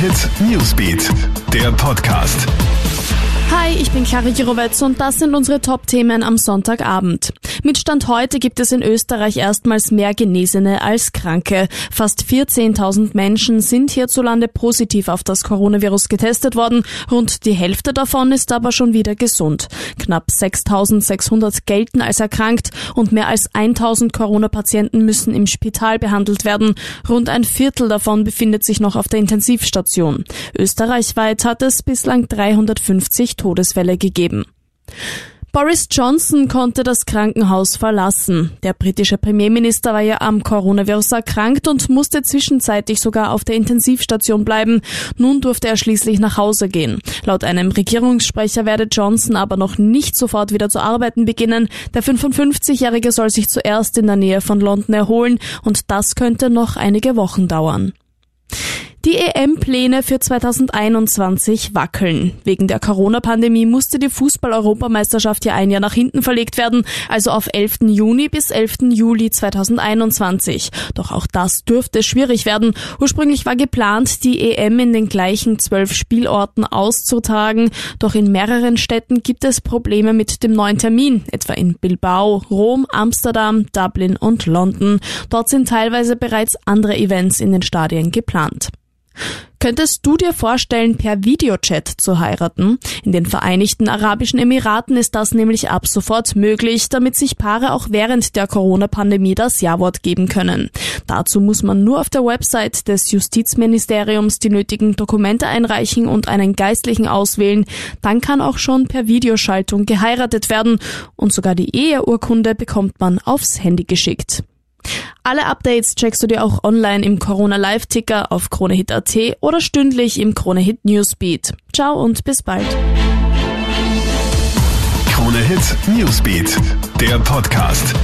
Hit Newsbeat, der Podcast. Hi, ich bin Clara Jirovetz und das sind unsere Top-Themen am Sonntagabend. Mit Stand heute gibt es in Österreich erstmals mehr Genesene als Kranke. Fast 14.000 Menschen sind hierzulande positiv auf das Coronavirus getestet worden. Rund die Hälfte davon ist aber schon wieder gesund. Knapp 6.600 gelten als erkrankt und mehr als 1.000 Corona-Patienten müssen im Spital behandelt werden. Rund ein Viertel davon befindet sich noch auf der Intensivstation. Österreichweit hat es bislang 350 Todesfälle gegeben. Boris Johnson konnte das Krankenhaus verlassen. Der britische Premierminister war ja am Coronavirus erkrankt und musste zwischenzeitlich sogar auf der Intensivstation bleiben. Nun durfte er schließlich nach Hause gehen. Laut einem Regierungssprecher werde Johnson aber noch nicht sofort wieder zu arbeiten beginnen. Der 55-Jährige soll sich zuerst in der Nähe von London erholen und das könnte noch einige Wochen dauern. Die EM-Pläne für 2021 wackeln. Wegen der Corona-Pandemie musste die Fußball-Europameisterschaft ja ein Jahr nach hinten verlegt werden, also auf 11. Juni bis 11. Juli 2021. Doch auch das dürfte schwierig werden. Ursprünglich war geplant, die EM in den gleichen zwölf Spielorten auszutragen, doch in mehreren Städten gibt es Probleme mit dem neuen Termin, etwa in Bilbao, Rom, Amsterdam, Dublin und London. Dort sind teilweise bereits andere Events in den Stadien geplant. Könntest du dir vorstellen, per Videochat zu heiraten? In den Vereinigten Arabischen Emiraten ist das nämlich ab sofort möglich, damit sich Paare auch während der Corona-Pandemie das Ja-Wort geben können. Dazu muss man nur auf der Website des Justizministeriums die nötigen Dokumente einreichen und einen Geistlichen auswählen. Dann kann auch schon per Videoschaltung geheiratet werden und sogar die Eheurkunde bekommt man aufs Handy geschickt. Alle Updates checkst du dir auch online im Corona Live Ticker auf KroneHit.at oder stündlich im KroneHit Newsbeat. Ciao und bis bald. KroneHit Newsbeat, der Podcast.